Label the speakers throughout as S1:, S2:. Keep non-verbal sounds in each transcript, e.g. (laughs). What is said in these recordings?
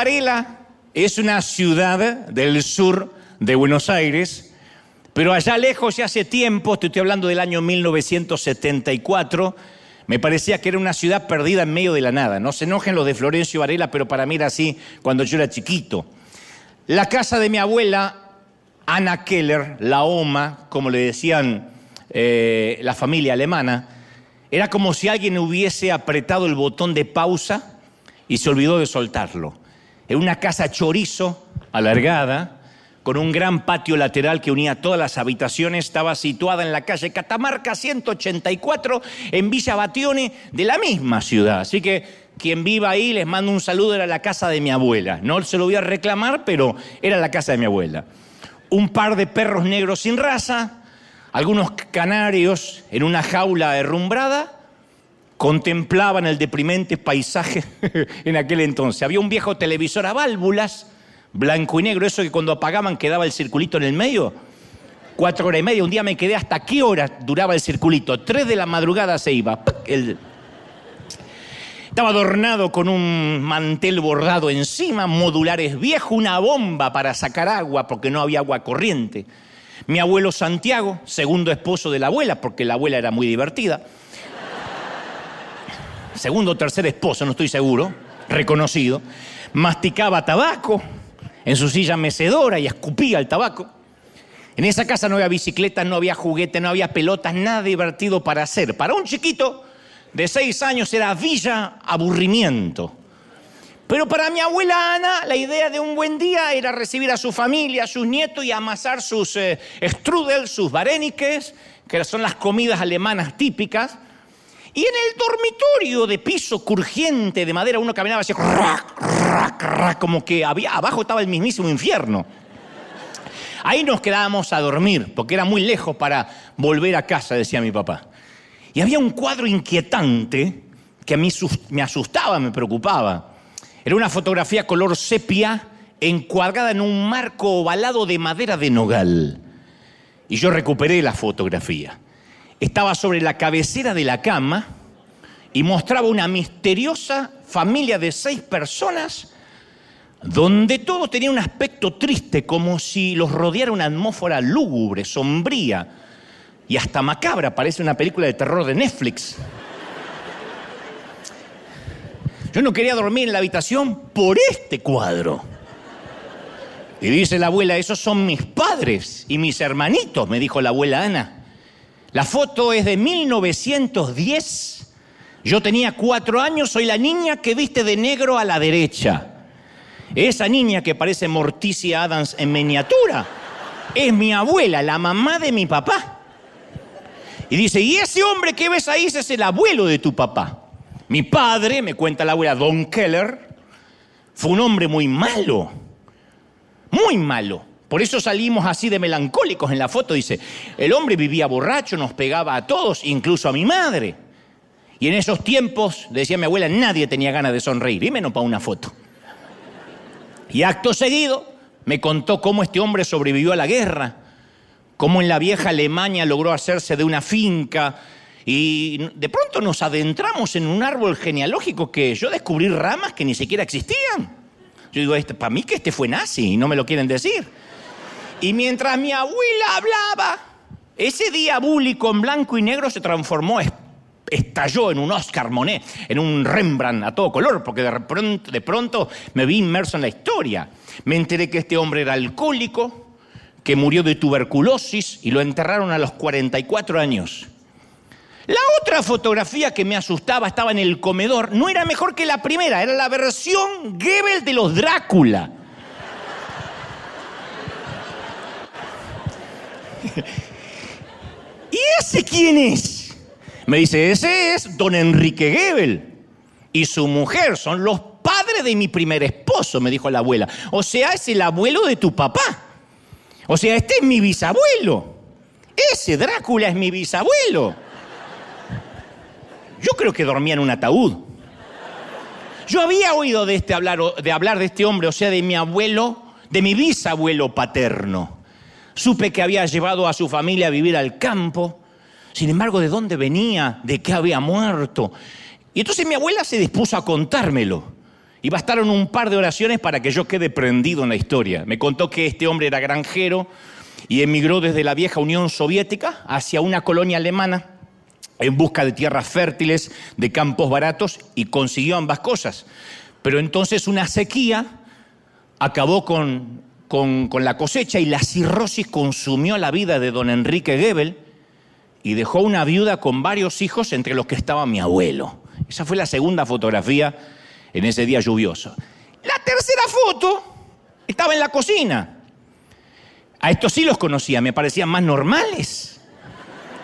S1: Varela es una ciudad del sur de Buenos Aires, pero allá lejos, ya hace tiempo, te estoy hablando del año 1974, me parecía que era una ciudad perdida en medio de la nada. No se enojen los de Florencio Varela, pero para mí era así cuando yo era chiquito. La casa de mi abuela, Anna Keller, la OMA, como le decían eh, la familia alemana, era como si alguien hubiese apretado el botón de pausa y se olvidó de soltarlo. Era una casa chorizo, alargada, con un gran patio lateral que unía todas las habitaciones, estaba situada en la calle Catamarca 184 en Villa Batione de la misma ciudad. Así que quien viva ahí les mando un saludo, era la casa de mi abuela. No se lo voy a reclamar, pero era la casa de mi abuela. Un par de perros negros sin raza, algunos canarios en una jaula herrumbrada, contemplaban el deprimente paisaje (laughs) en aquel entonces. Había un viejo televisor a válvulas, blanco y negro, eso que cuando apagaban quedaba el circulito en el medio. Cuatro horas y media, un día me quedé hasta qué hora duraba el circulito. Tres de la madrugada se iba. Estaba adornado con un mantel bordado encima, modulares viejo, una bomba para sacar agua porque no había agua corriente. Mi abuelo Santiago, segundo esposo de la abuela, porque la abuela era muy divertida, segundo o tercer esposo, no estoy seguro, reconocido, masticaba tabaco en su silla mecedora y escupía el tabaco. En esa casa no había bicicletas, no había juguetes, no había pelotas, nada divertido para hacer. Para un chiquito de seis años era villa aburrimiento. Pero para mi abuela Ana, la idea de un buen día era recibir a su familia, a sus nietos y amasar sus eh, strudel, sus vareniques, que son las comidas alemanas típicas, y en el dormitorio de piso crujiente de madera uno caminaba así, como que abajo estaba el mismísimo infierno. Ahí nos quedábamos a dormir, porque era muy lejos para volver a casa, decía mi papá. Y había un cuadro inquietante que a mí me asustaba, me preocupaba. Era una fotografía color sepia encuadrada en un marco ovalado de madera de nogal. Y yo recuperé la fotografía estaba sobre la cabecera de la cama y mostraba una misteriosa familia de seis personas donde todo tenía un aspecto triste, como si los rodeara una atmósfera lúgubre, sombría y hasta macabra, parece una película de terror de Netflix. Yo no quería dormir en la habitación por este cuadro. Y dice la abuela, esos son mis padres y mis hermanitos, me dijo la abuela Ana. La foto es de 1910. Yo tenía cuatro años, soy la niña que viste de negro a la derecha. Esa niña que parece Morticia Adams en miniatura es mi abuela, la mamá de mi papá. Y dice, y ese hombre que ves ahí es el abuelo de tu papá. Mi padre, me cuenta la abuela Don Keller, fue un hombre muy malo, muy malo. Por eso salimos así de melancólicos en la foto. Dice, el hombre vivía borracho, nos pegaba a todos, incluso a mi madre. Y en esos tiempos, decía mi abuela, nadie tenía ganas de sonreír, y menos para una foto. Y acto seguido me contó cómo este hombre sobrevivió a la guerra, cómo en la vieja Alemania logró hacerse de una finca. Y de pronto nos adentramos en un árbol genealógico que yo descubrí ramas que ni siquiera existían. Yo digo, este, para mí que este fue nazi y no me lo quieren decir. Y mientras mi abuela hablaba, ese día búlico en blanco y negro se transformó, estalló en un Oscar Monet, en un Rembrandt a todo color, porque de pronto, de pronto me vi inmerso en la historia. Me enteré que este hombre era alcohólico, que murió de tuberculosis y lo enterraron a los 44 años. La otra fotografía que me asustaba estaba en el comedor, no era mejor que la primera, era la versión Goebbels de los Drácula. (laughs) ¿Y ese quién es? Me dice, ese es don Enrique Gebel y su mujer, son los padres de mi primer esposo, me dijo la abuela. O sea, es el abuelo de tu papá. O sea, este es mi bisabuelo. Ese Drácula es mi bisabuelo. Yo creo que dormía en un ataúd. Yo había oído de, este hablar, de hablar de este hombre, o sea, de mi abuelo, de mi bisabuelo paterno. Supe que había llevado a su familia a vivir al campo. Sin embargo, ¿de dónde venía? ¿De qué había muerto? Y entonces mi abuela se dispuso a contármelo. y bastaron un par de oraciones para que yo quede prendido en la historia. Me contó que este hombre era granjero y emigró desde la vieja Unión Soviética hacia una colonia alemana en busca de tierras fértiles, de campos baratos y consiguió ambas cosas. Pero entonces una sequía acabó con, con, la cosecha y la cirrosis consumió la vida de don Enrique Gebel y dejó una viuda con varios hijos entre los que estaba mi abuelo. Esa fue la segunda fotografía en ese día lluvioso. La tercera foto estaba en la cocina. A estos sí los conocía, me parecían más normales.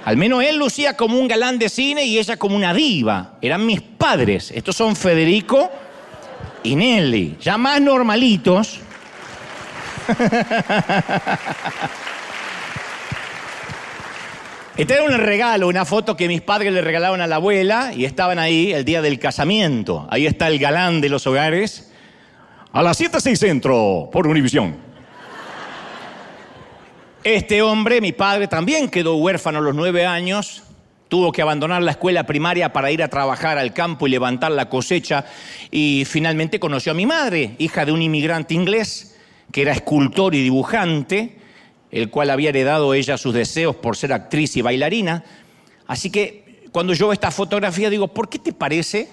S1: Al menos él lucía como un galán de cine y ella como una diva. Eran mis padres. Estos son Federico y Nelly, ya más normalitos. (laughs) Este era un regalo, una foto que mis padres le regalaron a la abuela y estaban ahí el día del casamiento. Ahí está el galán de los hogares. A las 7, 6 centro, por Univisión. Este hombre, mi padre, también quedó huérfano a los nueve años. Tuvo que abandonar la escuela primaria para ir a trabajar al campo y levantar la cosecha. Y finalmente conoció a mi madre, hija de un inmigrante inglés que era escultor y dibujante el cual había heredado ella sus deseos por ser actriz y bailarina. Así que cuando yo veo esta fotografía digo, ¿por qué te parece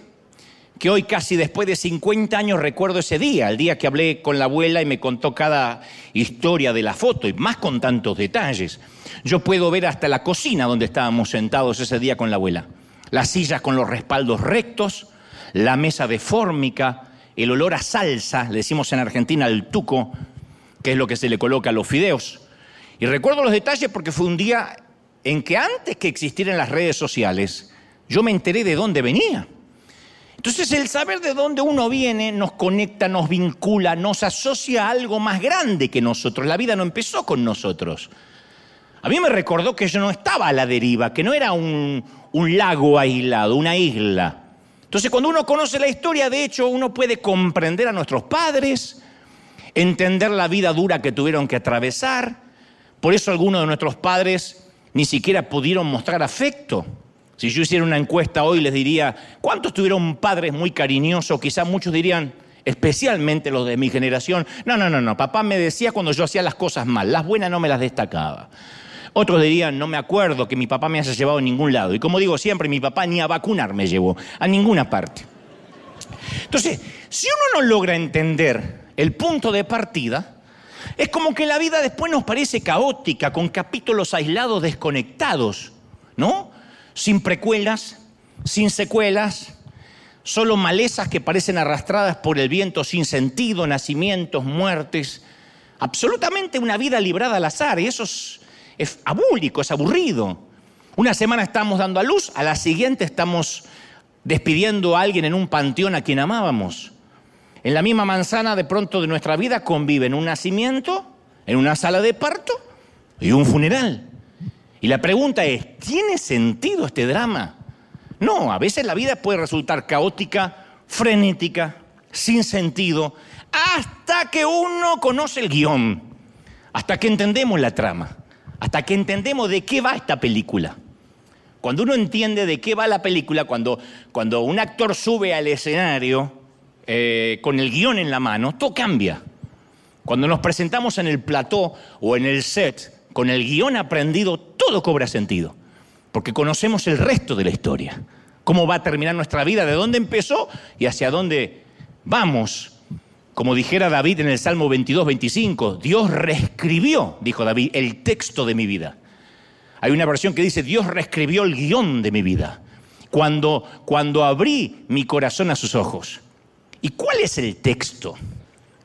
S1: que hoy casi después de 50 años recuerdo ese día, el día que hablé con la abuela y me contó cada historia de la foto y más con tantos detalles? Yo puedo ver hasta la cocina donde estábamos sentados ese día con la abuela. Las sillas con los respaldos rectos, la mesa de fórmica, el olor a salsa, le decimos en Argentina el tuco, que es lo que se le coloca a los fideos. Y recuerdo los detalles porque fue un día en que antes que existieran las redes sociales, yo me enteré de dónde venía. Entonces el saber de dónde uno viene nos conecta, nos vincula, nos asocia a algo más grande que nosotros. La vida no empezó con nosotros. A mí me recordó que yo no estaba a la deriva, que no era un, un lago aislado, una isla. Entonces cuando uno conoce la historia, de hecho, uno puede comprender a nuestros padres, entender la vida dura que tuvieron que atravesar, por eso algunos de nuestros padres ni siquiera pudieron mostrar afecto. Si yo hiciera una encuesta hoy les diría, ¿cuántos tuvieron padres muy cariñosos? Quizás muchos dirían, especialmente los de mi generación, no, no, no, no, papá me decía cuando yo hacía las cosas mal, las buenas no me las destacaba. Otros dirían, no me acuerdo que mi papá me haya llevado a ningún lado. Y como digo siempre, mi papá ni a vacunar me llevó, a ninguna parte. Entonces, si uno no logra entender el punto de partida, es como que la vida después nos parece caótica, con capítulos aislados, desconectados, ¿no? Sin precuelas, sin secuelas, solo malezas que parecen arrastradas por el viento sin sentido, nacimientos, muertes. Absolutamente una vida librada al azar, y eso es, es abúlico, es aburrido. Una semana estamos dando a luz, a la siguiente estamos despidiendo a alguien en un panteón a quien amábamos. En la misma manzana de pronto de nuestra vida conviven un nacimiento, en una sala de parto y un funeral. Y la pregunta es, ¿tiene sentido este drama? No, a veces la vida puede resultar caótica, frenética, sin sentido, hasta que uno conoce el guion, hasta que entendemos la trama, hasta que entendemos de qué va esta película. Cuando uno entiende de qué va la película, cuando, cuando un actor sube al escenario, eh, con el guion en la mano, todo cambia. Cuando nos presentamos en el plató o en el set con el guion aprendido, todo cobra sentido, porque conocemos el resto de la historia, cómo va a terminar nuestra vida, de dónde empezó y hacia dónde vamos. Como dijera David en el Salmo 22, 25, Dios reescribió, dijo David, el texto de mi vida. Hay una versión que dice, Dios reescribió el guion de mi vida. Cuando, cuando abrí mi corazón a sus ojos. ¿Y cuál es el texto?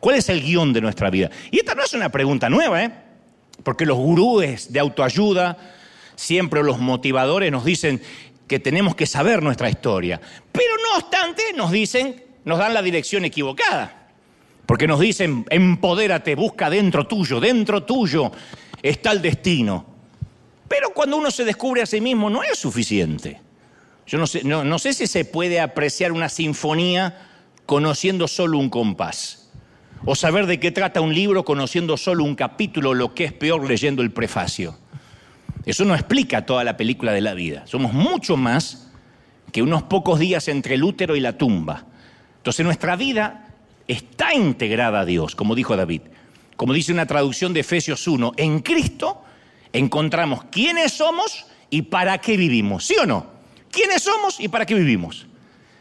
S1: ¿Cuál es el guion de nuestra vida? Y esta no es una pregunta nueva, ¿eh? Porque los gurúes de autoayuda, siempre los motivadores nos dicen que tenemos que saber nuestra historia. Pero no obstante, nos dicen, nos dan la dirección equivocada. Porque nos dicen, empodérate, busca dentro tuyo, dentro tuyo está el destino. Pero cuando uno se descubre a sí mismo no es suficiente. Yo no sé, no sé si se puede apreciar una sinfonía conociendo solo un compás. O saber de qué trata un libro conociendo solo un capítulo, lo que es peor leyendo el prefacio. Eso no explica toda la película de la vida. Somos mucho más que unos pocos días entre el útero y la tumba. Entonces nuestra vida está integrada a Dios, como dijo David. Como dice una traducción de Efesios 1, en Cristo encontramos quiénes somos y para qué vivimos, ¿sí o no? ¿Quiénes somos y para qué vivimos?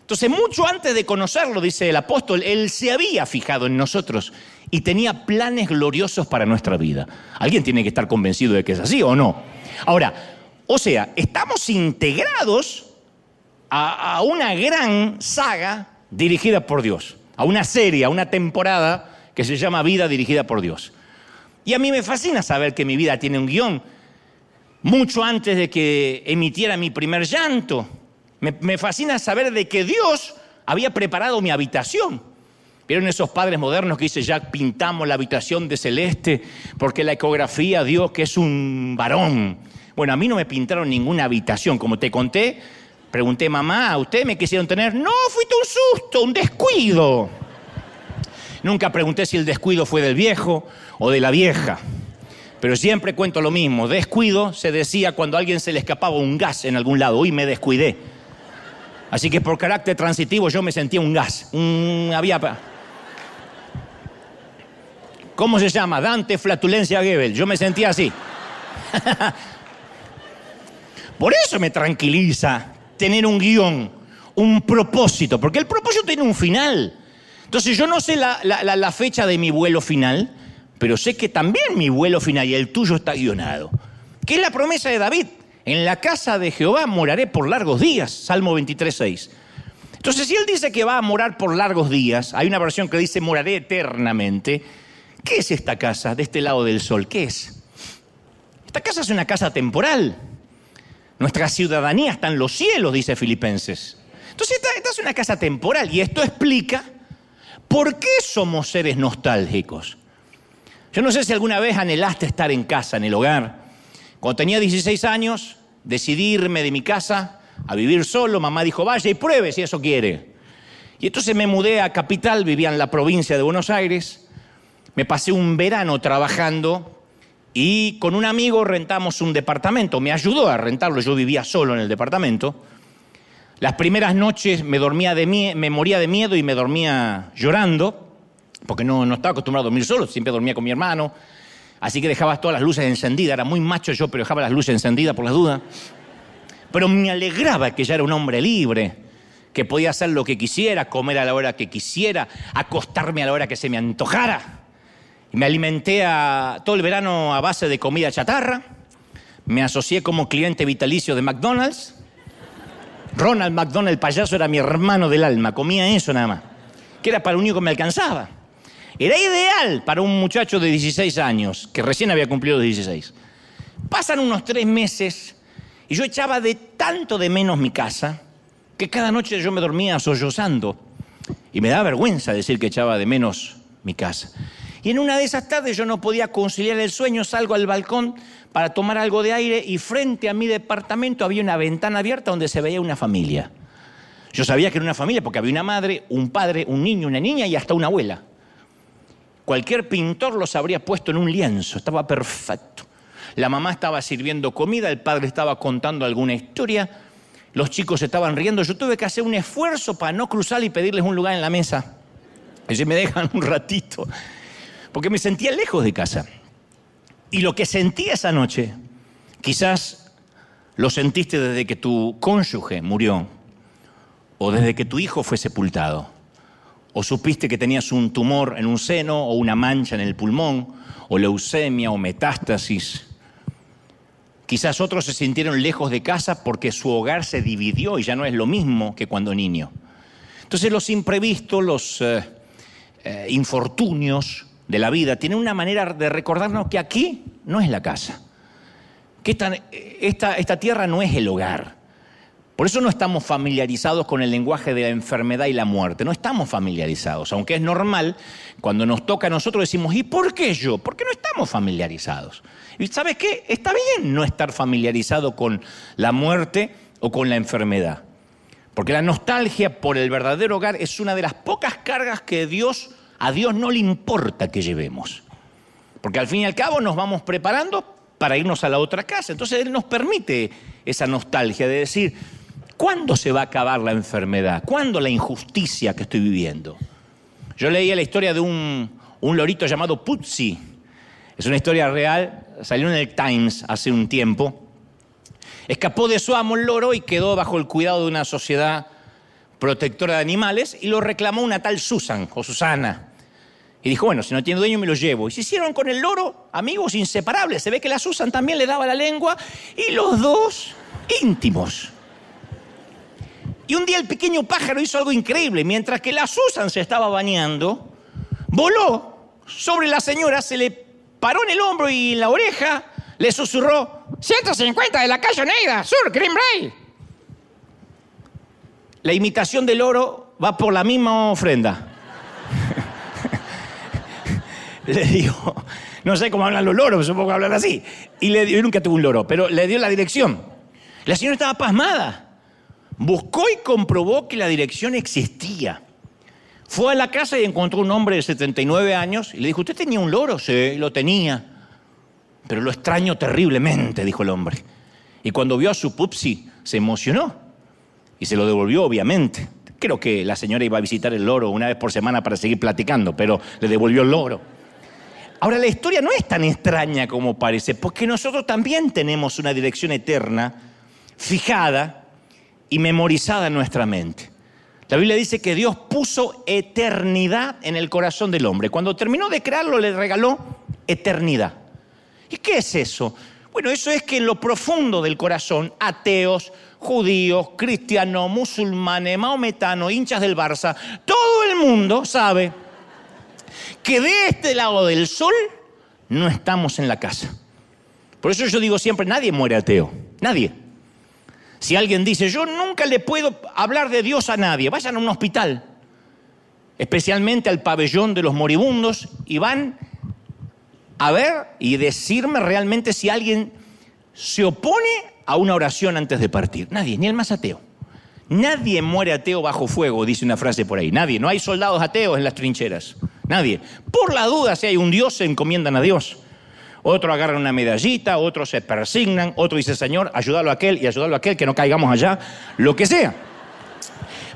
S1: Entonces, mucho antes de conocerlo, dice el apóstol, Él se había fijado en nosotros y tenía planes gloriosos para nuestra vida. Alguien tiene que estar convencido de que es así o no. Ahora, o sea, estamos integrados a, a una gran saga dirigida por Dios, a una serie, a una temporada que se llama Vida dirigida por Dios. Y a mí me fascina saber que mi vida tiene un guion. Mucho antes de que emitiera mi primer llanto, me, fascina saber de que Dios había preparado mi habitación. ¿Vieron esos padres modernos que dicen ya pintamos la habitación de celeste porque la ecografía dio que es un varón? Bueno, a mí no me pintaron ninguna habitación, como te conté. Pregunté, mamá, ¿ustedes me quisieron tener? No, fuiste un susto, un descuido. Nunca pregunté si el descuido fue del viejo o de la vieja. Pero siempre cuento lo mismo. Descuido se decía cuando a alguien se le escapaba un gas en algún lado. Uy, me descuidé. Así que por carácter transitivo yo me sentía un gas. Había... ¿Cómo se llama? Dante Flatulencia Gebel. Yo me sentía así. (laughs) por eso me tranquiliza tener un guion, un propósito. Porque el propósito tiene un final. Entonces yo no sé la, fecha de mi vuelo final pero sé que también mi vuelo final y el tuyo está guionado. ¿Qué es la promesa de David? En la casa de Jehová moraré por largos días, Salmo 23.6. Entonces, si él dice que va a morar por largos días, hay una versión que dice moraré eternamente. ¿Qué es esta casa de este lado del sol? ¿Qué es? Esta casa es una casa temporal. Nuestra ciudadanía está en los cielos, dice Filipenses. Entonces, esta, es una casa temporal y esto explica por qué somos seres nostálgicos. Yo no sé si alguna vez anhelaste estar en casa, en el hogar. Cuando tenía 16 años, decidí irme de mi casa a vivir solo. Mamá dijo, vaya y pruebe si eso quiere. Y entonces me mudé a Capital, vivía en la provincia de Buenos Aires. Me pasé un verano trabajando y con un amigo rentamos un departamento. Me ayudó a rentarlo, yo vivía solo en el departamento. Las primeras noches me, dormía de me moría de miedo y me dormía llorando porque no, no estaba acostumbrado a dormir solo, siempre dormía con mi hermano. Así que dejaba todas las luces encendidas, era muy macho yo, pero dejaba las luces encendidas por las dudas. Pero me alegraba que ya era un hombre libre, que podía hacer lo que quisiera, comer a la hora que quisiera, acostarme a la hora que se me antojara. Me alimenté a, todo el verano a base de comida chatarra. Me asocié como cliente vitalicio de McDonald's. Ronald McDonald, el payaso, era mi hermano del alma. Comía eso nada más. Que era para lo único que me alcanzaba. Era ideal para un muchacho de 16 años, que recién había cumplido 16. Pasan unos tres meses y yo echaba de tanto de menos mi casa que cada noche yo me dormía sollozando y me daba vergüenza decir que echaba de menos mi casa. Y en una de esas tardes yo no podía conciliar el sueño, salgo al balcón para tomar algo de aire y frente a mi departamento había una ventana abierta donde se veía una familia. Yo sabía que era una familia porque había una madre, un padre, un niño, una niña y hasta una abuela. Cualquier pintor los habría puesto en un lienzo, estaba perfecto. La mamá estaba sirviendo comida, el padre estaba contando alguna historia, los chicos estaban riendo. Yo tuve que hacer un esfuerzo para no cruzar y pedirles un lugar en la mesa. Y si me dejan un ratito, porque me sentía lejos de casa. Y lo que sentí esa noche, quizás lo sentiste desde que tu cónyuge murió o desde que tu hijo fue sepultado o supiste que tenías un tumor en un seno o una mancha en el pulmón, o leucemia o metástasis. Quizás otros se sintieron lejos de casa porque su hogar se dividió y ya no es lo mismo que cuando niño. Entonces los imprevistos, los eh, eh, infortunios de la vida tienen una manera de recordarnos que aquí no es la casa, que esta tierra no es el hogar. Por eso no estamos familiarizados con el lenguaje de la enfermedad y la muerte. No estamos familiarizados, aunque es normal, cuando nos toca a nosotros decimos, ¿y por qué yo? Porque no estamos familiarizados. ¿Y sabes qué? Está bien no estar familiarizado con la muerte o con la enfermedad. Porque la nostalgia por el verdadero hogar es una de las pocas cargas que Dios, a Dios no le importa que llevemos. Porque al fin y al cabo nos vamos preparando para irnos a la otra casa. Entonces Él nos permite esa nostalgia de decir, ¿Cuándo se va a acabar la enfermedad? ¿Cuándo la injusticia que estoy viviendo? Yo leía la historia de un, un lorito llamado Putzi. Es una historia real, salió en el Times hace un tiempo. Escapó de su amo el loro y quedó bajo el cuidado de una sociedad protectora de animales y lo reclamó una tal Susan o Susana. Y dijo, bueno, si no tiene dueño me lo llevo. Y se hicieron con el loro amigos inseparables. Se ve que la Susan también le daba la lengua y los dos íntimos. Y un día el pequeño pájaro hizo algo increíble. Mientras que la Susan se estaba bañando, voló sobre la señora, se le paró en el hombro y en la oreja le susurró, 150 de la calle Neida, Sur, Green Bay. La imitación del oro va por la misma ofrenda. (laughs) le dijo, no sé cómo hablan los loros, supongo que hablan así. Y le dio, yo nunca tuve un loro, pero le dio la dirección. La señora estaba pasmada. Buscó y comprobó que la dirección existía. Fue a la casa y encontró un hombre de 79 años y le dijo, ¿usted tenía un loro? Sí, lo tenía. Pero lo extraño terriblemente, dijo el hombre. Y cuando vio a su pupsi, se emocionó y se lo devolvió, obviamente. Creo que la señora iba a visitar el loro una vez por semana para seguir platicando, pero le devolvió el loro. Ahora, la historia no es tan extraña como parece, porque nosotros también tenemos una dirección eterna fijada y memorizada en nuestra mente. La Biblia dice que Dios puso eternidad en el corazón del hombre. Cuando terminó de crearlo, le regaló eternidad. ¿Y qué es eso? Bueno, eso es que en lo profundo del corazón, ateos, judíos, cristianos, musulmanes, maometanos, hinchas del Barça, todo el mundo sabe que de este lado del sol no estamos en la casa. Por eso yo digo siempre, nadie muere ateo, nadie. Si alguien dice, yo nunca le puedo hablar de Dios a nadie, vayan a un hospital, especialmente al pabellón de los moribundos, y van a ver y decirme realmente si alguien se opone a una oración antes de partir. Nadie, ni el más ateo. Nadie muere ateo bajo fuego, dice una frase por ahí. Nadie. No hay soldados ateos en las trincheras. Nadie. Por la duda, si hay un Dios, se encomiendan a Dios. Otro agarra una medallita, otros se persignan, otro dice, Señor, ayúdalo a aquel y ayúdalo a aquel, que no caigamos allá, lo que sea.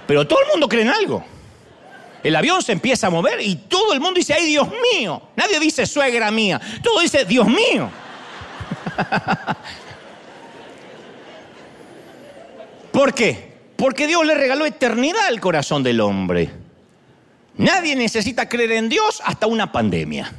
S1: Pero todo el mundo cree en algo. El avión se empieza a mover y todo el mundo dice, ay Dios mío. Nadie dice suegra mía. Todo dice, Dios mío. (laughs) ¿Por qué? Porque Dios le regaló eternidad al corazón del hombre. Nadie necesita creer en Dios hasta una pandemia.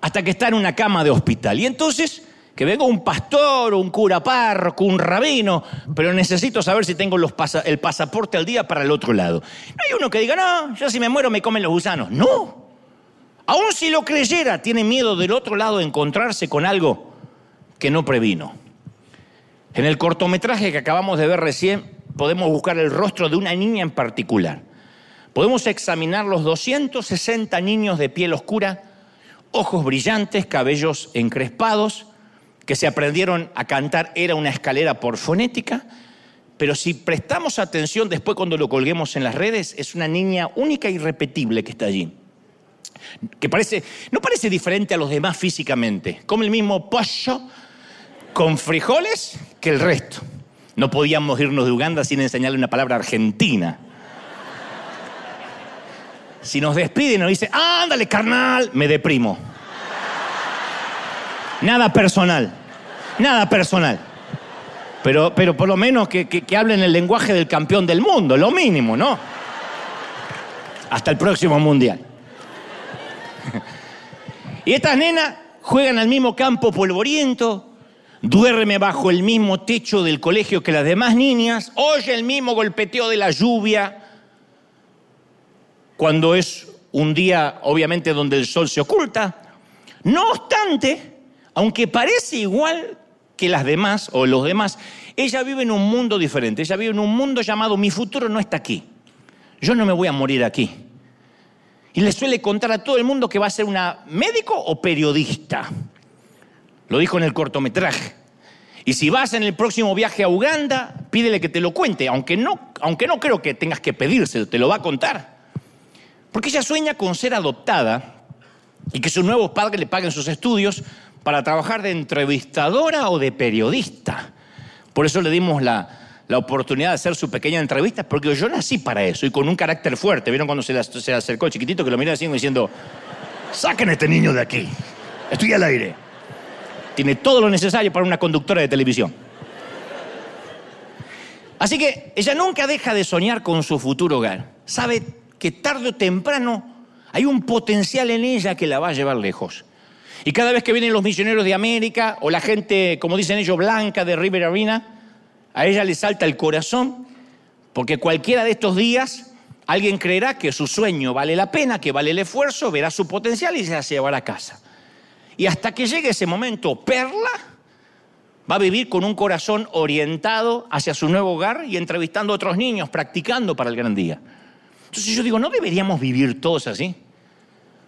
S1: Hasta que está en una cama de hospital. Y entonces que venga un pastor, un cura párroco, un rabino, pero necesito saber si tengo el pasaporte al día para el otro lado. No hay uno que diga, no, yo si me muero me comen los gusanos. No. Aún si lo creyera, tiene miedo del otro lado de encontrarse con algo que no previno. En el cortometraje que acabamos de ver recién, podemos buscar el rostro de una niña en particular. Podemos examinar los 260 niños de piel oscura, ojos brillantes, cabellos encrespados, que se aprendieron a cantar era una escalera por fonética, pero si prestamos atención después cuando lo colguemos en las redes, es una niña única y repetible que está allí. Que parece, no parece diferente a los demás físicamente, come el mismo pollo con frijoles que el resto. No podíamos irnos de Uganda sin enseñarle una palabra argentina. Si nos despiden y nos dice, ándale, carnal, me deprimo. Nada personal. Nada personal. Pero, pero por lo menos que, que hablen el lenguaje del campeón del mundo, lo mínimo, ¿no? Hasta el próximo mundial. (laughs) Y estas nenas juegan al mismo campo polvoriento, duerme bajo el mismo techo del colegio que las demás niñas, oye el mismo golpeteo de la lluvia, cuando es un día, obviamente, donde el sol se oculta. No obstante, aunque parece igual que las demás o los demás, ella vive en un mundo diferente. Ella vive en un mundo llamado mi futuro no está aquí. Yo no me voy a morir aquí. Y le suele contar a todo el mundo que va a ser una médico o periodista. Lo dijo en el cortometraje. Y si vas en el próximo viaje a Uganda, pídele que te lo cuente, aunque no, aunque no creo que tengas que pedírselo, te lo va a contar. Porque ella sueña con ser adoptada y que sus nuevos padres le paguen sus estudios para trabajar de entrevistadora o de periodista. Por eso le dimos la, la oportunidad de hacer su pequeña entrevista, porque yo nací para eso y con un carácter fuerte. ¿Vieron cuando se le, se acercó el chiquitito que lo miraba así diciendo, saquen a este niño de aquí, estoy al aire? Tiene todo lo necesario para una conductora de televisión. Así que ella nunca deja de soñar con su futuro hogar. Sabe que tarde o temprano hay un potencial en ella que la va a llevar lejos. Y cada vez que vienen los misioneros de América o la gente, como dicen ellos, blanca de River Arena, a ella le salta el corazón porque cualquiera de estos días alguien creerá que su sueño vale la pena, que vale el esfuerzo, verá su potencial y se se llevará a casa. Y hasta que llegue ese momento, Perla va a vivir con un corazón orientado hacia su nuevo hogar y entrevistando a otros niños, practicando para el gran día. Entonces yo digo, ¿no deberíamos vivir todos así?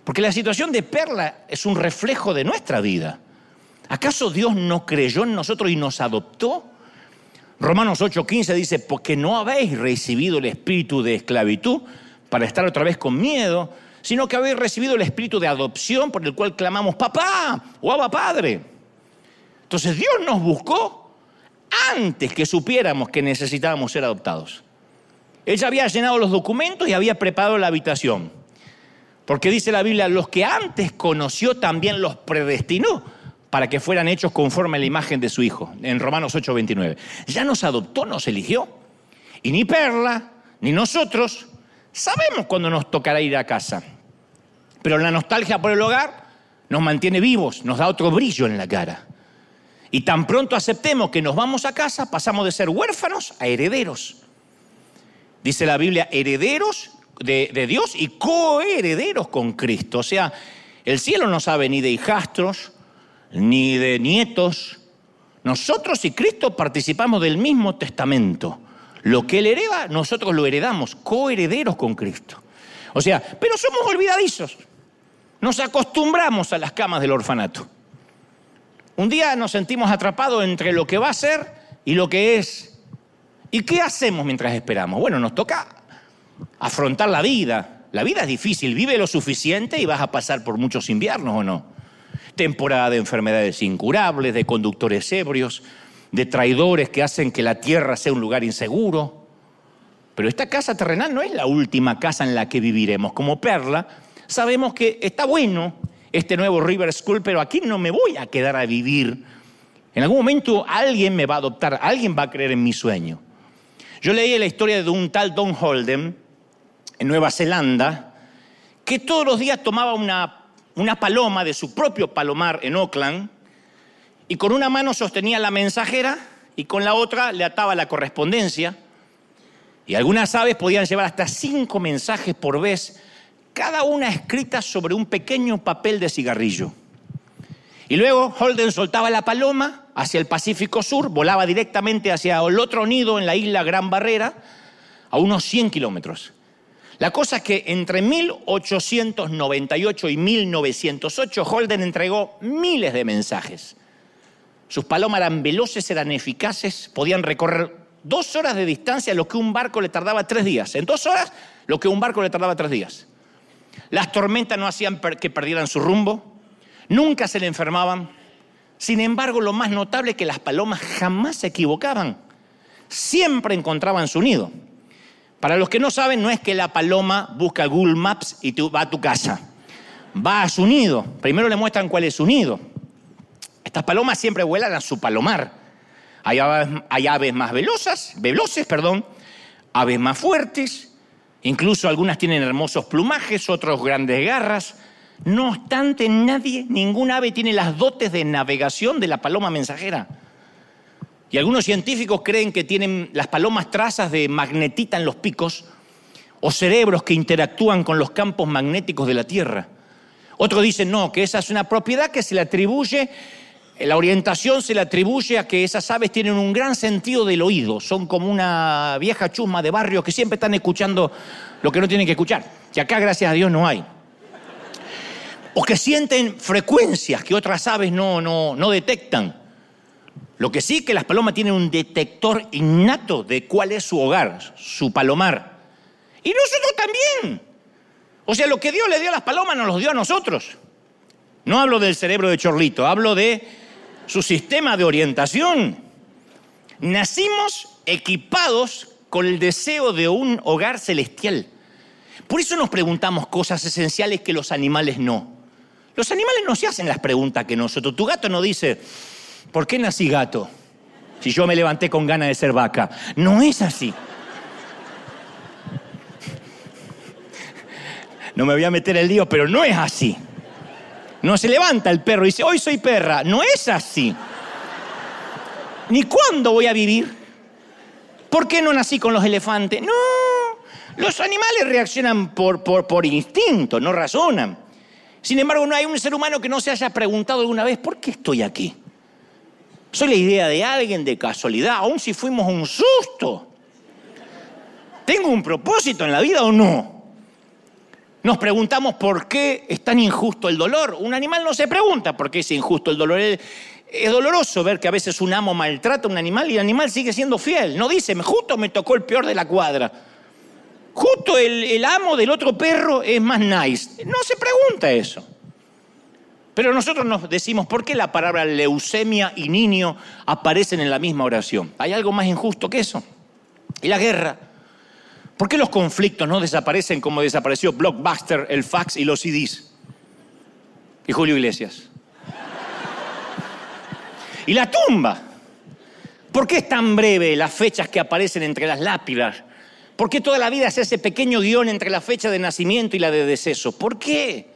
S1: Porque la situación de Perla es un reflejo de nuestra vida. ¿Acaso Dios no creyó en nosotros y nos adoptó? Romanos 8:15 dice, porque no habéis recibido el espíritu de esclavitud para estar otra vez con miedo, sino que habéis recibido el espíritu de adopción por el cual clamamos papá o abba padre. Entonces Dios nos buscó antes que supiéramos que necesitábamos ser adoptados. Él ya había llenado los documentos y había preparado la habitación. Porque dice la Biblia, los que antes conoció también los predestinó para que fueran hechos conforme a la imagen de su Hijo, en Romanos 8:29. Ya nos adoptó, nos eligió. Y ni Perla, ni nosotros sabemos cuándo nos tocará ir a casa. Pero la nostalgia por el hogar nos mantiene vivos, nos da otro brillo en la cara. Y tan pronto aceptemos que nos vamos a casa, pasamos de ser huérfanos a herederos. Dice la Biblia, herederos de, Dios y coherederos con Cristo. O sea, el cielo no sabe ni de hijastros, ni de nietos. Nosotros y Cristo participamos del mismo testamento. Lo que Él hereda, nosotros lo heredamos, coherederos con Cristo. O sea, pero somos olvidadizos. Nos acostumbramos a las camas del orfanato. Un día nos sentimos atrapados entre lo que va a ser y lo que es. ¿Y qué hacemos mientras esperamos? Bueno, nos toca afrontar la vida. La vida es difícil, vive lo suficiente y vas a pasar por muchos inviernos o no. Temporada de enfermedades incurables, de conductores ebrios, de traidores que hacen que la tierra sea un lugar inseguro. Pero esta casa terrenal no es la última casa en la que viviremos. Como Perla, sabemos que está bueno este nuevo River School, pero aquí no me voy a quedar a vivir. En algún momento alguien me va a adoptar, alguien va a creer en mi sueño. Yo leí la historia de un tal Don Holden, en Nueva Zelanda, que todos los días tomaba una, una paloma de su propio palomar en Auckland y con una mano sostenía la mensajera y con la otra le ataba la correspondencia. Y algunas aves podían llevar hasta cinco mensajes por vez, cada una escrita sobre un pequeño papel de cigarrillo. Y luego Holden soltaba la paloma hacia el Pacífico Sur, volaba directamente hacia el otro nido en la isla Gran Barrera, a unos 100 kilómetros. La cosa es que entre 1898 y 1908 Holden entregó miles de mensajes. Sus palomas eran veloces, eran eficaces, podían recorrer dos horas de distancia, lo que un barco le tardaba tres días. En dos horas, lo que un barco le tardaba tres días. Las tormentas no hacían que perdieran su rumbo, nunca se le enfermaban. Sin embargo, lo más notable es que las palomas jamás se equivocaban, siempre encontraban su nido. Para los que no saben, no es que la paloma busca Google Maps y va a tu casa. Va a su nido. Primero le muestran cuál es su nido. Estas palomas siempre vuelan a su palomar. Hay aves, más velozas, veloces, perdón, aves más fuertes, incluso algunas tienen hermosos plumajes, otros grandes garras. No obstante, nadie, ningún ave tiene las dotes de navegación de la paloma mensajera. Y algunos científicos creen que tienen las palomas trazas de magnetita en los picos o cerebros que interactúan con los campos magnéticos de la Tierra. Otros dicen no, que esa es una propiedad que se le atribuye, la orientación se le atribuye a que esas aves tienen un gran sentido del oído, son como una vieja chusma de barrio que siempre están escuchando lo que no tienen que escuchar, que acá gracias a Dios no hay. O que sienten frecuencias que otras aves no, no, no detectan. Lo que sí que las palomas tienen un detector innato de cuál es su hogar, su palomar. Y nosotros también. O sea, lo que Dios le dio a las palomas nos lo dio a nosotros. No hablo del cerebro de Chorlito, hablo de su sistema de orientación. Nacimos equipados con el deseo de un hogar celestial. Por eso nos preguntamos cosas esenciales que los animales no. Los animales no se hacen las preguntas que nosotros. Tu gato no dice, ¿por qué nací gato? Si yo me levanté con ganas de ser vaca. No es así. No me voy a meter el lío, pero no es así. No se levanta el perro y dice, hoy soy perra. No es así. Ni cuándo voy a vivir. ¿Por qué no nací con los elefantes? No, los animales reaccionan por, por, por instinto, no razonan. Sin embargo, no hay un ser humano que no se haya preguntado alguna vez, ¿por qué estoy aquí? ¿Soy la idea de alguien de casualidad, aun si fuimos un susto? ¿Tengo un propósito en la vida o no? Nos preguntamos por qué es tan injusto el dolor. Un animal no se pregunta por qué es injusto el dolor. Es doloroso ver que a veces un amo maltrata a un animal y el animal sigue siendo fiel. No dice, justo me tocó el peor de la cuadra. Justo el, amo del otro perro es más nice. No se pregunta eso. Pero nosotros nos decimos, ¿por qué la palabra leucemia y niño aparecen en la misma oración? ¿Hay algo más injusto que eso? Y la guerra ¿Por qué los conflictos no desaparecen como desapareció Blockbuster, el fax y los CDs? Y Julio Iglesias. Y la tumba. ¿Por qué es tan breve las fechas que aparecen entre las lápidas? ¿Por qué toda la vida se hace pequeño guion entre la fecha de nacimiento y la de deceso? ¿Por qué?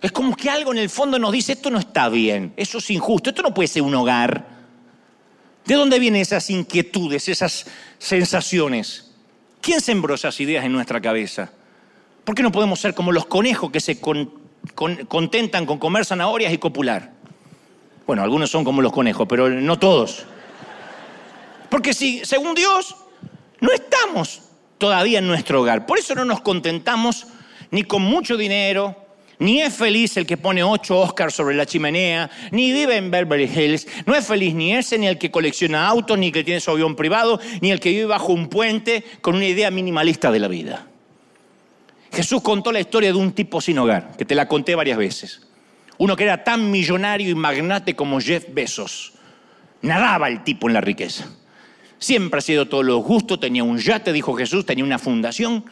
S1: Es como que algo en el fondo nos dice, esto no está bien, eso es injusto, esto no puede ser un hogar. ¿De dónde vienen esas inquietudes, esas sensaciones? ¿Quién sembró esas ideas en nuestra cabeza? ¿Por qué no podemos ser como los conejos que se contentan con comer zanahorias y copular? Bueno, algunos son como los conejos, pero no todos. Porque si, según Dios, no estamos todavía en nuestro hogar. Por eso no nos contentamos ni con mucho dinero, ni es feliz el que pone ocho Oscars sobre la chimenea, ni vive en Beverly Hills. No es feliz ni ese, ni el que colecciona autos, ni el que tiene su avión privado, ni el que vive bajo un puente con una idea minimalista de la vida. Jesús contó la historia de un tipo sin hogar, que te la conté varias veces. Uno que era tan millonario y magnate como Jeff Bezos. Nadaba el tipo en la riqueza. Siempre ha sido todos los gustos, tenía un yate, dijo Jesús, tenía una fundación.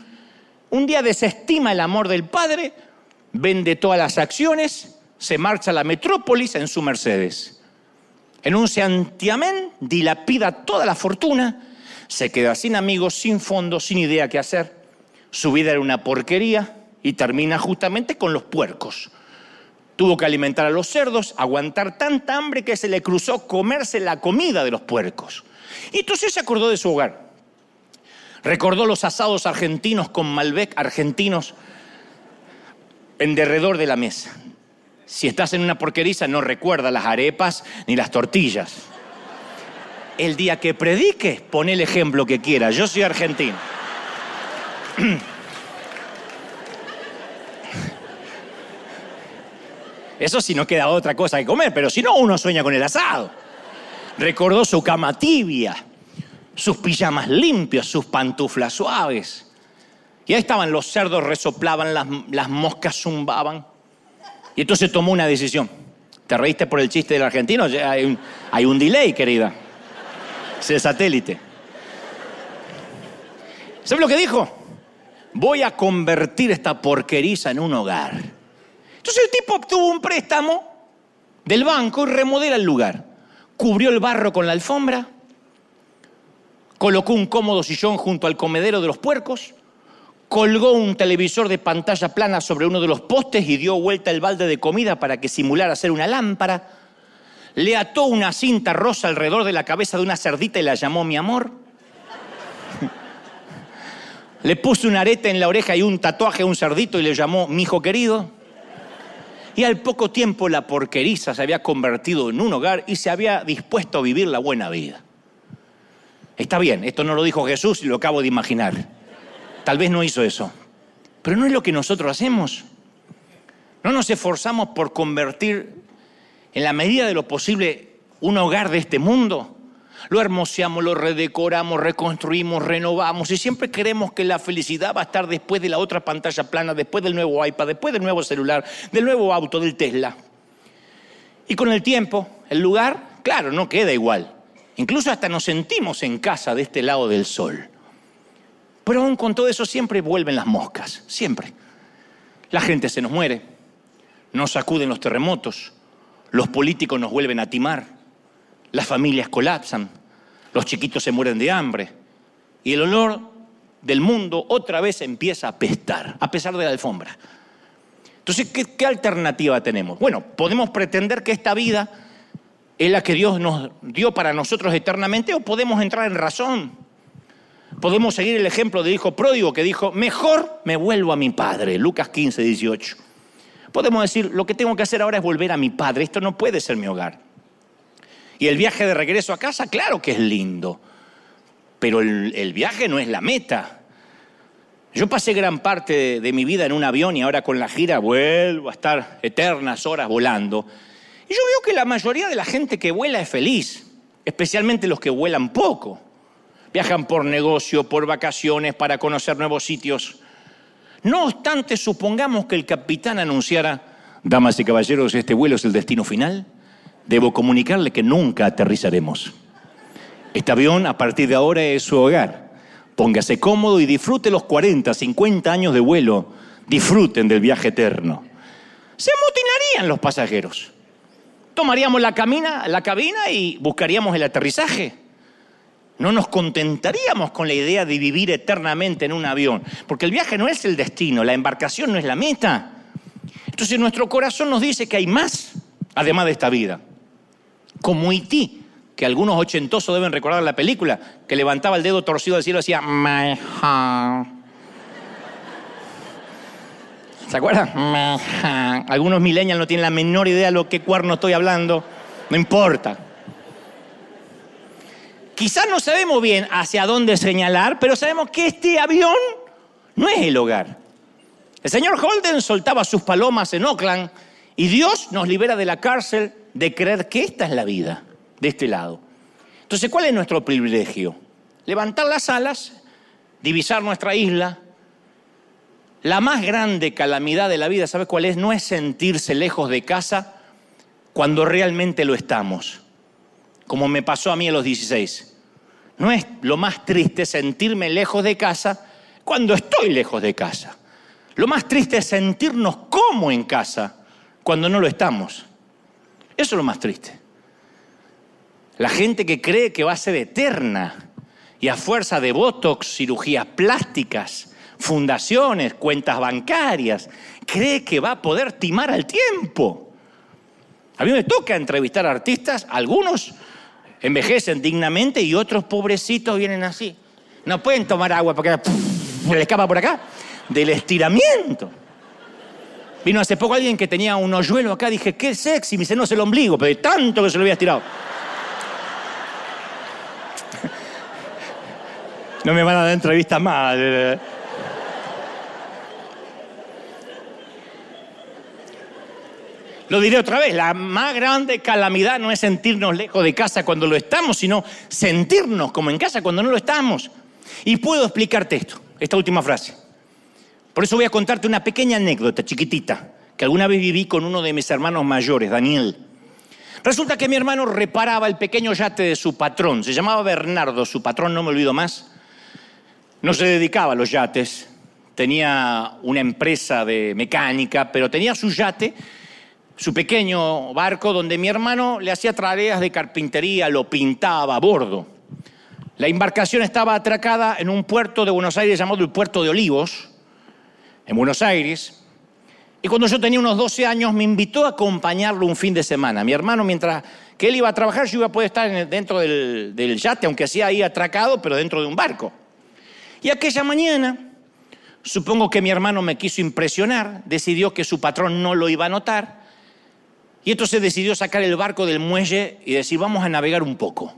S1: Un día desestima el amor del Padre vende todas las acciones, se marcha a la metrópolis en su Mercedes. En un santiamén dilapida toda la fortuna, se queda sin amigos, sin fondos, sin idea qué hacer. Su vida era una porquería y termina justamente con los puercos. Tuvo que alimentar a los cerdos, aguantar tanta hambre que se le cruzó comerse la comida de los puercos. Y entonces se acordó de su hogar. Recordó los asados argentinos con Malbec argentinos en derredor de la mesa. Si estás en una porqueriza, no recuerda las arepas ni las tortillas. El día que predique, pon el ejemplo que quiera. Yo soy argentino. Eso si no queda otra cosa que comer, pero si no, uno sueña con el asado. Recordó su cama tibia, sus pijamas limpios, sus pantuflas suaves. Y ahí estaban, los cerdos resoplaban, las, moscas zumbaban. Y entonces tomó una decisión. ¿Te reíste por el chiste del argentino? Hay un, hay un delay, querida. Es satélite. ¿Sabes lo que dijo? Voy a convertir esta porqueriza en un hogar. Entonces el tipo obtuvo un préstamo del banco y remodela el lugar. Cubrió el barro con la alfombra, colocó un cómodo sillón junto al comedero de los puercos, colgó un televisor de pantalla plana sobre uno de los postes y dio vuelta el balde de comida para que simulara ser una lámpara, le ató una cinta rosa alrededor de la cabeza de una cerdita y la llamó mi amor, le puso una areta en la oreja y un tatuaje a un cerdito y le llamó mi hijo querido, y al poco tiempo la porqueriza se había convertido en un hogar y se había dispuesto a vivir la buena vida. Está bien, esto no lo dijo Jesús y lo acabo de imaginar. Tal vez no hizo eso, pero no es lo que nosotros hacemos. No nos esforzamos por convertir en la medida de lo posible un hogar de este mundo. Lo hermoseamos, lo redecoramos, reconstruimos, renovamos y siempre queremos que la felicidad va a estar después de la otra pantalla plana, después del nuevo iPad, después del nuevo celular, del nuevo auto, del Tesla. Y con el tiempo, el lugar, claro, no queda igual. Incluso hasta nos sentimos en casa de este lado del sol. Pero aún con todo eso siempre vuelven las moscas, siempre. La gente se nos muere, nos sacuden los terremotos, los políticos nos vuelven a timar, las familias colapsan, los chiquitos se mueren de hambre y el olor del mundo otra vez empieza a apestar, a pesar de la alfombra. Entonces, ¿qué, ¿qué, alternativa tenemos? Bueno, podemos pretender que esta vida es la que Dios nos dio para nosotros eternamente o podemos entrar en razón. Podemos seguir el ejemplo del hijo pródigo que dijo, mejor me vuelvo a mi padre, Lucas 15, 18. Podemos decir, lo que tengo que hacer ahora es volver a mi padre, esto no puede ser mi hogar. Y el viaje de regreso a casa, claro que es lindo, pero el, viaje no es la meta. Yo pasé gran parte de, de, mi vida en un avión y ahora con la gira vuelvo a estar eternas horas volando. Y yo veo que la mayoría de la gente que vuela es feliz, especialmente los que vuelan poco. Viajan por negocio, por vacaciones, para conocer nuevos sitios. No obstante, supongamos que el capitán anunciara, damas y caballeros, este vuelo es el destino final debo comunicarle que nunca aterrizaremos. Este avión a partir de ahora es su hogar. Póngase cómodo y disfrute los 40, 50 años de vuelo. Disfruten del viaje eterno. Se amotinarían los pasajeros. Tomaríamos la, camina, la cabina y buscaríamos el aterrizaje. No nos contentaríamos con la idea de vivir eternamente en un avión, porque el viaje no es el destino, la embarcación no es la meta. Entonces nuestro corazón nos dice que hay más, además de esta vida como Iti, que algunos ochentosos deben recordar la película, que levantaba el dedo torcido al cielo y My ¿Se acuerdan? Algunos millennials no tienen la menor idea de lo que cuerno estoy hablando. No importa. Quizás no sabemos bien hacia dónde señalar, pero sabemos que este avión no es el hogar. El señor Holden soltaba sus palomas en Oakland y Dios nos libera de la cárcel de creer que esta es la vida, de este lado. Entonces, ¿cuál es nuestro privilegio? Levantar las alas, divisar nuestra isla. La más grande calamidad de la vida, ¿sabes cuál es? No es sentirse lejos de casa cuando realmente lo estamos, como me pasó a mí a los 16. No es lo más triste sentirme lejos de casa cuando estoy lejos de casa. Lo más triste es sentirnos como en casa cuando no lo estamos. Eso es lo más triste. La gente que cree que va a ser eterna y a fuerza de botox, cirugías plásticas, fundaciones, cuentas bancarias, cree que va a poder timar al tiempo. A mí me toca entrevistar artistas, algunos envejecen dignamente y otros pobrecitos vienen así. No pueden tomar agua porque les escapa por acá del estiramiento. Vino hace poco alguien que tenía un hoyuelo acá, dije, qué sexy, me dice, no es el ombligo, pero de tanto que se lo había estirado. (laughs) No me van a dar entrevistas más. Lo diré otra vez, la más grande calamidad no es sentirnos lejos de casa cuando lo estamos, sino sentirnos como en casa cuando no lo estamos. Y puedo explicarte esto, esta última frase. Por eso voy a contarte una pequeña anécdota chiquitita que alguna vez viví con uno de mis hermanos mayores, Daniel. Resulta que mi hermano reparaba el pequeño yate de su patrón. Se llamaba Bernardo, su patrón, no me olvido más. No se dedicaba a los yates. Tenía una empresa de mecánica, pero tenía su yate, su pequeño barco, donde mi hermano le hacía tareas de carpintería, lo pintaba a bordo. La embarcación estaba atracada en un puerto de Buenos Aires llamado el Puerto de Olivos, en Buenos Aires. Y cuando yo tenía unos 12 años me invitó a acompañarlo un fin de semana. Mi hermano, mientras que él iba a trabajar, yo iba a poder estar dentro del, del yate, aunque sea ahí atracado, pero dentro de un barco. Y aquella mañana, supongo que mi hermano me quiso impresionar, decidió que su patrón no lo iba a notar, y entonces decidió sacar el barco del muelle y decir, vamos a navegar un poco.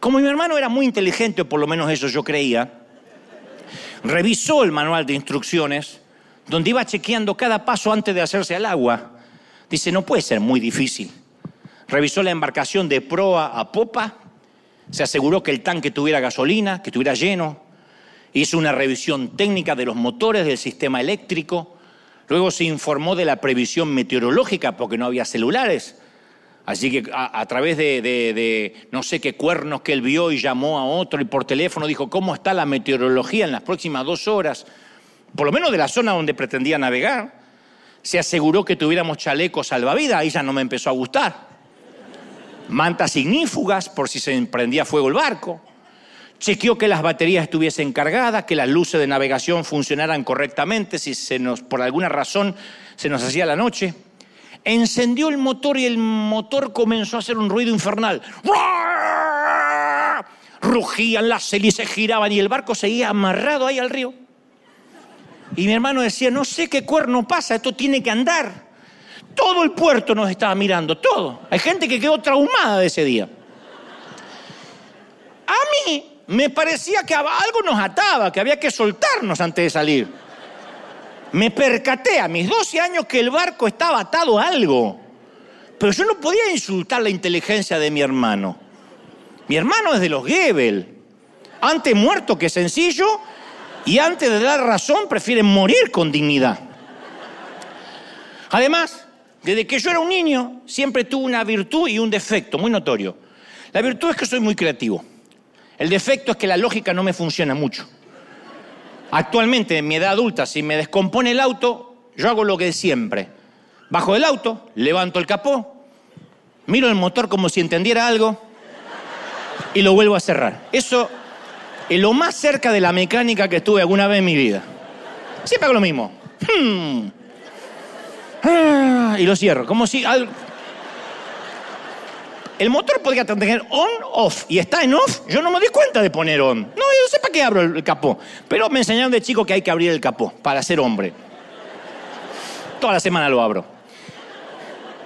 S1: Como mi hermano era muy inteligente, o por lo menos eso yo creía, revisó el manual de instrucciones, donde iba chequeando cada paso antes de hacerse al agua. Dice, no puede ser muy difícil. Revisó la embarcación de proa a popa, se aseguró que el tanque tuviera gasolina, que estuviera lleno, hizo una revisión técnica de los motores del sistema eléctrico, luego se informó de la previsión meteorológica porque no había celulares. Así que a, través de, de, no sé qué cuernos que él vio y llamó a otro y por teléfono dijo, ¿cómo está la meteorología en las próximas dos horas? Por lo menos de la zona donde pretendía navegar. Se aseguró que tuviéramos chalecos salvavidas, ahí ya no me empezó a gustar. Mantas ignífugas por si se emprendía fuego el barco. Chequeó que las baterías estuviesen cargadas, que las luces de navegación funcionaran correctamente si se nos, por alguna razón se nos hacía la noche encendió el motor y el motor comenzó a hacer un ruido infernal. Rugían las hélices, giraban y el barco seguía amarrado ahí al río. Y mi hermano decía, no sé qué cuerno pasa, esto tiene que andar. Todo el puerto nos estaba mirando, todo. Hay gente que quedó traumada de ese día. A mí me parecía que algo nos ataba, que había que soltarnos antes de salir me percaté a mis 12 años que el barco estaba atado a algo. Pero yo no podía insultar la inteligencia de mi hermano. Mi hermano es de los Gebel. Antes muerto que sencillo y antes de dar razón prefieren morir con dignidad. Además, desde que yo era un niño siempre tuve una virtud y un defecto muy notorio. La virtud es que soy muy creativo. El defecto es que la lógica no me funciona mucho. Actualmente, en mi edad adulta, si me descompone el auto, yo hago lo que siempre. Bajo del auto, levanto el capó, miro el motor como si entendiera algo y lo vuelvo a cerrar. Eso es lo más cerca de la mecánica que estuve alguna vez en mi vida. Siempre hago lo mismo. Hmm. Ah, y lo cierro, como si... El motor podría tener on, off, y está en off, yo no me di cuenta de poner on. No, yo sé para qué abro el capó. Pero me enseñaron de chico que hay que abrir el capó para ser hombre. Toda la semana lo abro.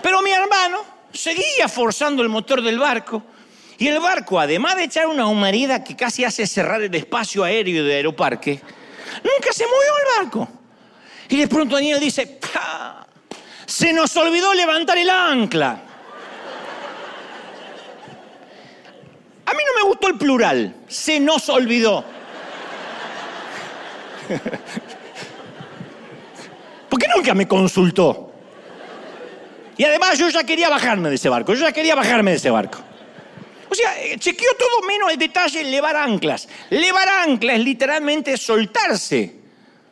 S1: Pero mi hermano seguía forzando el motor del barco. Y el barco, además de echar una humareda que casi hace cerrar el espacio aéreo de Aeroparque, nunca se movió el barco. Y de pronto Daniel dice, se nos olvidó levantar el ancla. A mí no me gustó el plural, se nos olvidó. ¿Por qué nunca me consultó? Y además yo ya quería bajarme de ese barco, yo ya quería bajarme de ese barco. O sea, eh, chequeó todo menos el detalle levar anclas. Levar anclas es literalmente soltarse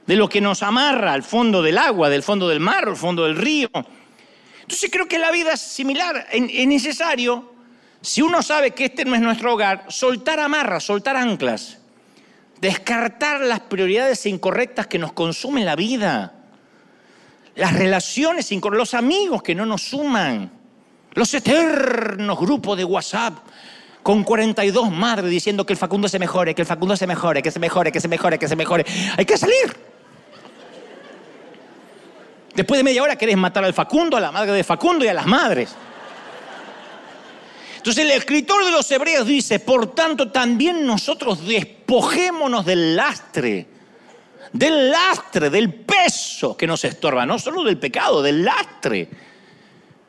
S1: de lo que nos amarra al fondo del agua, del fondo del mar, al fondo del río. Entonces creo que la vida es similar, es necesario si uno sabe que este no es nuestro hogar, soltar amarras, soltar anclas, descartar las prioridades incorrectas que nos consumen la vida, las relaciones incorrectas, los amigos que no nos suman, los eternos grupos de WhatsApp con 42 madres diciendo que el Facundo se mejore, que el Facundo se mejore, que se mejore, que se mejore, que se mejore. Hay que salir. Después de media hora querés matar al Facundo, a la madre de Facundo y a las madres. Entonces el escritor de los Hebreos dice, por tanto también nosotros despojémonos del lastre, del lastre, del peso que nos estorba, no solo del pecado, del lastre.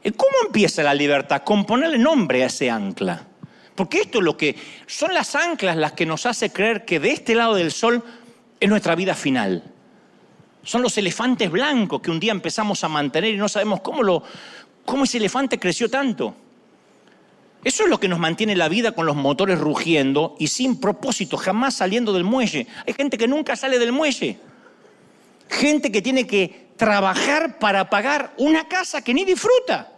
S1: ¿Y cómo empieza la libertad? Con ponerle nombre a ese ancla. Porque esto es lo que son las anclas las que nos hace creer que de este lado del sol es nuestra vida final. Son los elefantes blancos que un día empezamos a mantener y no sabemos cómo, lo, cómo ese elefante creció tanto. Eso es lo que nos mantiene la vida con los motores rugiendo y sin propósito, jamás saliendo del muelle. Hay gente que nunca sale del muelle. Gente que tiene que trabajar para pagar una casa que ni disfruta.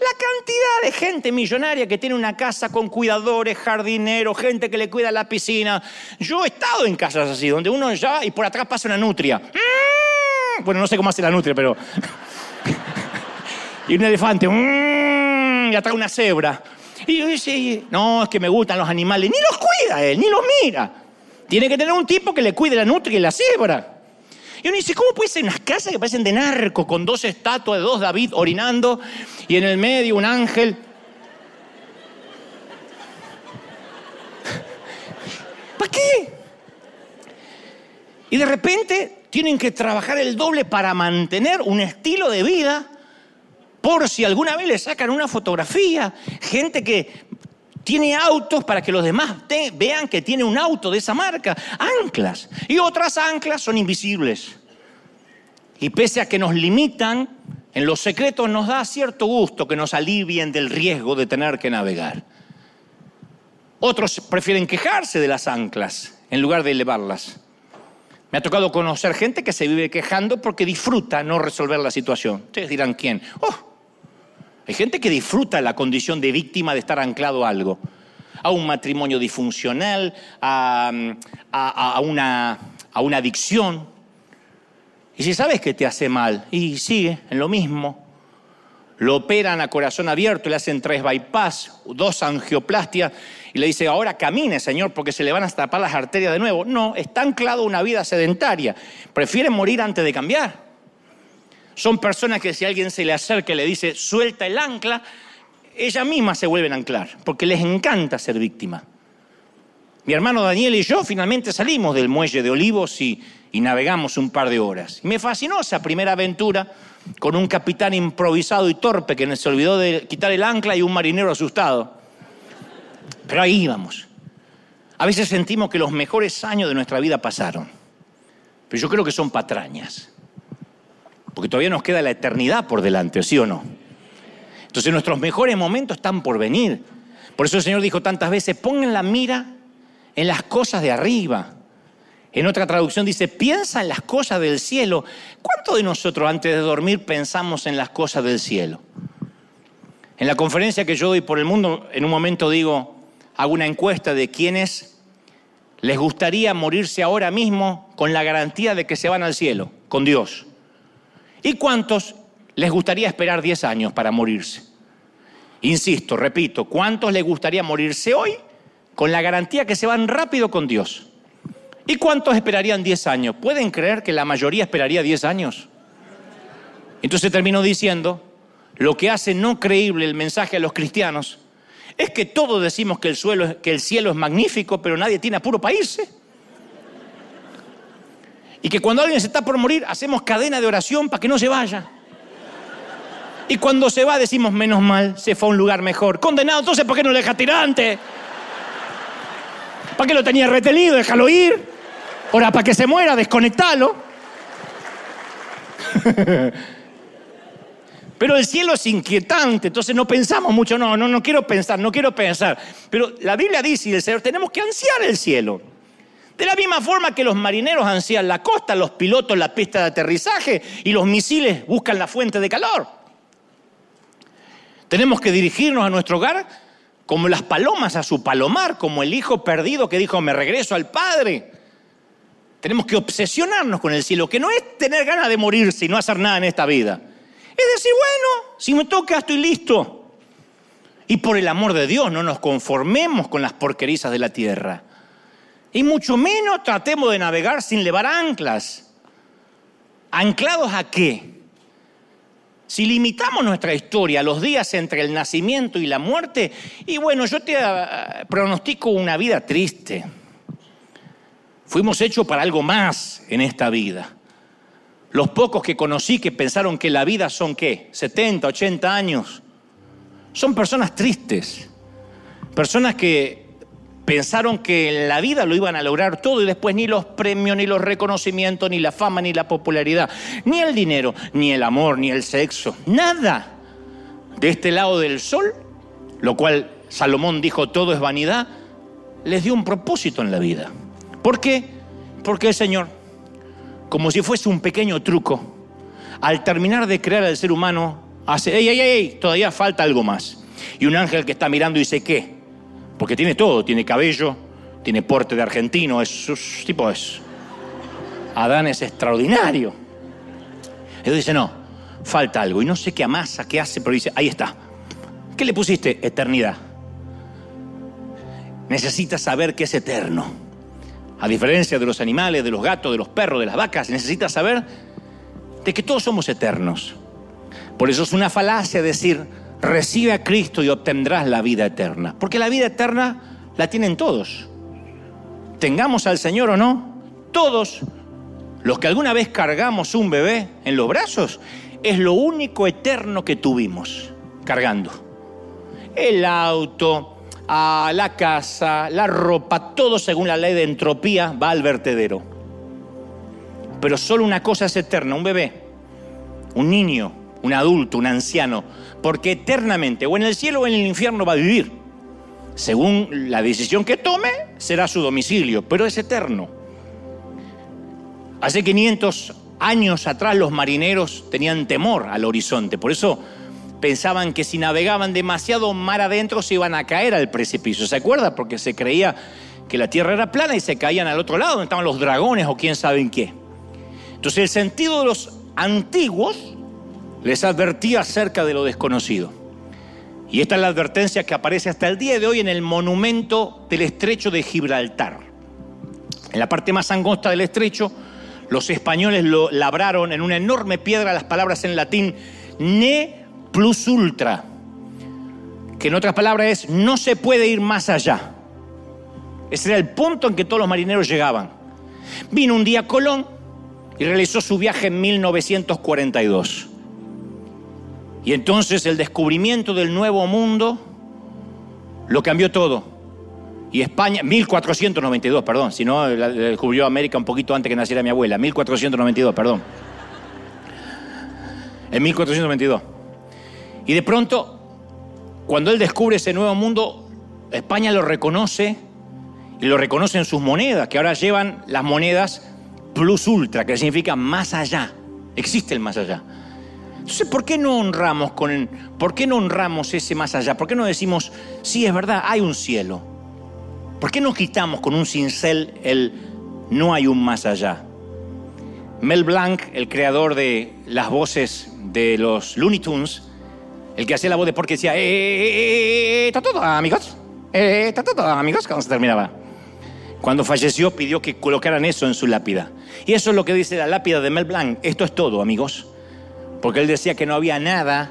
S1: La cantidad de gente millonaria que tiene una casa con cuidadores, jardineros, gente que le cuida la piscina. Yo he estado en casas así, donde uno ya y por atrás pasa una nutria. Mm. Bueno, no sé cómo hace la nutria, pero... (laughs) y un elefante. Mm, y atrás una cebra. Y yo no, es que me gustan los animales. Ni los cuida él, ni los mira. Tiene que tener un tipo que le cuide la nutria y la cebra. Y uno dice, ¿cómo puede ser unas casas que parecen de narco, con dos estatuas de dos David orinando y en el medio un ángel? (laughs) ¿Para qué? Y de repente tienen que trabajar el doble para mantener un estilo de vida por si alguna vez le sacan una fotografía, gente que tiene autos para que los demás vean que tiene un auto de esa marca, anclas. Y otras anclas son invisibles. Y pese a que nos limitan, en los secretos nos da cierto gusto que nos alivien del riesgo de tener que navegar. Otros prefieren quejarse de las anclas en lugar de elevarlas. Me ha tocado conocer gente que se vive quejando porque disfruta no resolver la situación. Ustedes dirán quién. Oh, hay gente que disfruta la condición de víctima de estar anclado a algo. A un matrimonio disfuncional, a, una, adicción. Y si sabes que te hace mal, y sigue en lo mismo, lo operan a corazón abierto, le hacen tres bypass, dos angioplastias, y le dice, ahora camine, Señor, porque se le van a tapar las arterias de nuevo. No, está anclado a una vida sedentaria. Prefiere morir antes de cambiar. Son personas que si alguien se le acerca y le dice, suelta el ancla, ellas mismas se vuelven a anclar, porque les encanta ser víctima. Mi hermano Daniel y yo finalmente salimos del muelle de Olivos y, y navegamos un par de horas. Me fascinó esa primera aventura con un capitán improvisado y torpe que se olvidó de quitar el ancla y un marinero asustado. Pero ahí íbamos. A veces sentimos que los mejores años de nuestra vida pasaron, pero yo creo que son patrañas, porque todavía nos queda la eternidad por delante, ¿sí o no? Entonces nuestros mejores momentos están por venir. Por eso el Señor dijo tantas veces, pongan la mira en las cosas de arriba. En otra traducción dice, piensa en las cosas del cielo. ¿Cuánto de nosotros antes de dormir pensamos en las cosas del cielo? En la conferencia que yo doy por el mundo, en un momento digo, hago una encuesta de quienes les gustaría morirse ahora mismo con la garantía de que se van al cielo, con Dios. ¿Y cuántos les gustaría esperar 10 años para morirse? Insisto, repito, ¿cuántos les gustaría morirse hoy con la garantía que se van rápido con Dios? ¿Y cuántos esperarían 10 años? ¿Pueden creer que la mayoría esperaría 10 años? Entonces termino diciendo, lo que hace no creíble el mensaje a los cristianos es que todos decimos que el, que el cielo es magnífico, pero nadie tiene apuro para irse. Y que cuando alguien se está por morir, hacemos cadena de oración para que no se vaya. Y cuando se va, decimos, menos mal, se fue a un lugar mejor. Condenado, entonces, ¿por qué no le deja tirante? ¿Para qué lo tenía retenido? Déjalo ir. Ahora, para que se muera, desconectalo. (laughs) Pero el cielo es inquietante, entonces no pensamos mucho, no, no, no quiero pensar, no quiero pensar. Pero la Biblia dice, y el Señor, tenemos que ansiar el cielo. De la misma forma que los marineros ansían la costa, los pilotos la pista de aterrizaje y los misiles buscan la fuente de calor. Tenemos que dirigirnos a nuestro hogar como las palomas a su palomar, como el hijo perdido que dijo, me regreso al Padre. Tenemos que obsesionarnos con el cielo, que no es tener ganas de morirse y no hacer nada en esta vida. Es decir, bueno, si me toca estoy listo. Y por el amor de Dios no nos conformemos con las porquerizas de la tierra. Y mucho menos tratemos de navegar sin levar anclas. ¿Anclados a qué? Si limitamos nuestra historia a los días entre el nacimiento y la muerte, y bueno, yo te ah, pronostico una vida triste. Fuimos hechos para algo más en esta vida. Los pocos que conocí que pensaron que la vida son qué, 70, 80 años, son personas tristes, personas que pensaron que en la vida lo iban a lograr todo y después ni los premios, ni los reconocimientos, ni la fama, ni la popularidad, ni el dinero, ni el amor, ni el sexo, nada. De este lado del sol, lo cual Salomón dijo todo es vanidad, les dio un propósito en la vida. ¿Por qué? Porque el Señor como si fuese un pequeño truco, al terminar de crear al ser humano, hace, ey, ey, ey, todavía falta algo más. Y un ángel que está mirando dice, ¿qué? Porque tiene todo, tiene cabello, tiene porte de argentino, es tipo es. Adán es extraordinario. Él dice, no, falta algo. Y no sé qué amasa, qué hace, pero dice, ahí está. ¿Qué le pusiste? Eternidad. Necesitas saber que es eterno a diferencia de los animales, de los gatos, de los perros, de las vacas, necesitas saber de que todos somos eternos. Por eso es una falacia decir, recibe a Cristo y obtendrás la vida eterna. Porque la vida eterna la tienen todos. Tengamos al Señor o no, todos los que alguna vez cargamos un bebé en los brazos, es lo único eterno que tuvimos cargando. El auto, la casa, la ropa, todo según la ley de entropía va al vertedero. Pero solo una cosa es eterna, un bebé, un niño, un adulto, un anciano, porque eternamente, o en el cielo o en el infierno va a vivir. Según la decisión que tome, será su domicilio, pero es eterno. Hace 500 años atrás los marineros tenían temor al horizonte, por eso pensaban que si navegaban demasiado mar adentro se iban a caer al precipicio. ¿Se acuerda? Porque se creía que la tierra era plana y se caían al otro lado, donde estaban los dragones o quién sabe en qué. Entonces el sentido de los antiguos les advertía acerca de lo desconocido. Y esta es la advertencia que aparece hasta el día de hoy en el monumento del estrecho de Gibraltar. En la parte más angosta del estrecho, los españoles lo labraron en una enorme piedra las palabras en latín ne plus ultra, que en otras palabras es no se puede ir más allá. Ese era el punto en que todos los marineros llegaban. Vino un día Colón y realizó su viaje en 1942. Y entonces el descubrimiento del nuevo mundo lo cambió todo. Y España, 1492, perdón, si no, descubrió América un poquito antes que naciera mi abuela, 1492, perdón. En 1492. Y de pronto, cuando él descubre ese nuevo mundo, España lo reconoce y lo reconoce en sus monedas, que ahora llevan las monedas plus ultra, que significa más allá. Existe el más allá. Entonces, ¿por qué no honramos con por qué no honramos ese más allá? ¿Por qué no decimos, sí, es verdad, hay un cielo? ¿Por qué no quitamos con un cincel el no hay un más allá? Mel Blanc, el creador de las voces de los Looney Tunes, el que hacía la voz de porque decía, eh, eh, eh, está todo, amigos, está todo, amigos, cuando se terminaba. Cuando falleció pidió que colocaran eso en su lápida. Y eso es lo que dice la lápida de Mel Blanc. Esto es todo, amigos porque él decía que no había nada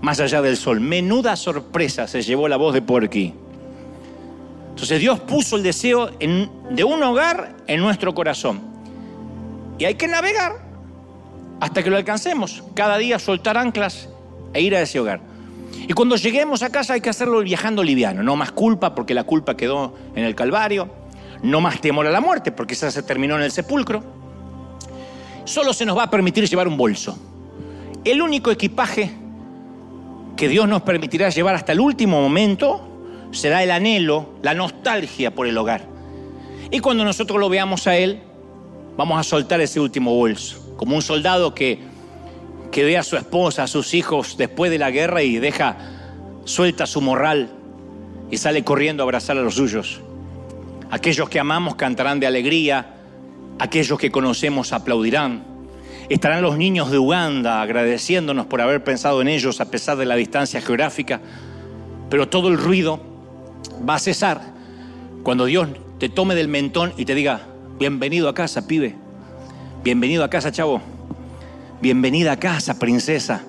S1: más allá del sol. Menuda sorpresa se llevó la voz de Porky. Entonces Dios puso el deseo de un hogar en nuestro corazón. Y hay que navegar hasta que lo alcancemos. Cada día soltar anclas e ir a ese hogar. Y cuando lleguemos a casa hay que hacerlo viajando liviano. No más culpa porque la culpa quedó en el Calvario. No más temor a la muerte porque esa se terminó en el sepulcro. Solo se nos va a permitir llevar un bolso. El único equipaje que Dios nos permitirá llevar hasta el último momento será el anhelo, la nostalgia por el hogar. Y cuando nosotros lo veamos a Él, vamos a soltar ese último bolso, como un soldado que, que ve a su esposa, a sus hijos después de la guerra y deja suelta su morral y sale corriendo a abrazar a los suyos. Aquellos que amamos cantarán de alegría, aquellos que conocemos aplaudirán. Estarán los niños de Uganda agradeciéndonos por haber pensado en ellos a pesar de la distancia geográfica, pero todo el ruido va a cesar cuando Dios te tome del mentón y te diga, bienvenido a casa, pibe, bienvenido a casa, chavo, bienvenida a casa, princesa.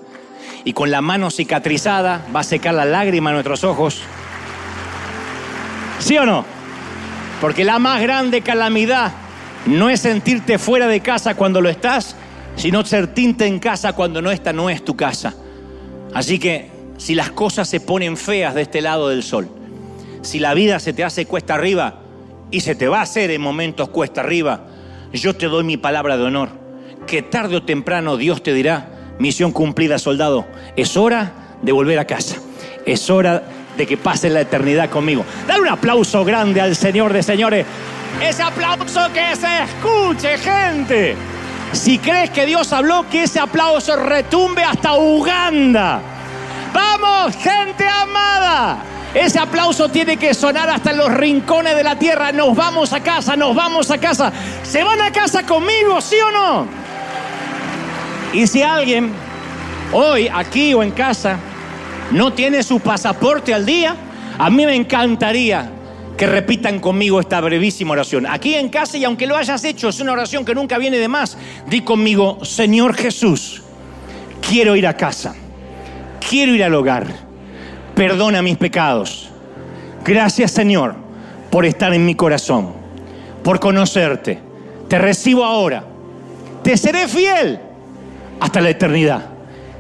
S1: Y con la mano cicatrizada va a secar la lágrima en nuestros ojos. ¿Sí o no? Porque la más grande calamidad no es sentirte fuera de casa cuando lo estás, sino ser tinta en casa cuando no esta no es tu casa. Así que si las cosas se ponen feas de este lado del sol, si la vida se te hace cuesta arriba y se te va a hacer en momentos cuesta arriba, yo te doy mi palabra de honor, que tarde o temprano Dios te dirá, misión cumplida soldado, es hora de volver a casa, es hora de que pases la eternidad conmigo. Dale un aplauso grande al Señor de señores, ese aplauso que se escuche gente. Si crees que Dios habló, que ese aplauso retumbe hasta Uganda. Vamos, gente amada. Ese aplauso tiene que sonar hasta los rincones de la tierra. Nos vamos a casa, nos vamos a casa. ¿Se van a casa conmigo, sí o no? Y si alguien hoy, aquí o en casa, no tiene su pasaporte al día, a mí me encantaría que repitan conmigo esta brevísima oración. Aquí en casa, y aunque lo hayas hecho, es una oración que nunca viene de más, di conmigo, Señor Jesús, quiero ir a casa, quiero ir al hogar, perdona mis pecados. Gracias Señor por estar en mi corazón, por conocerte. Te recibo ahora, te seré fiel hasta la eternidad.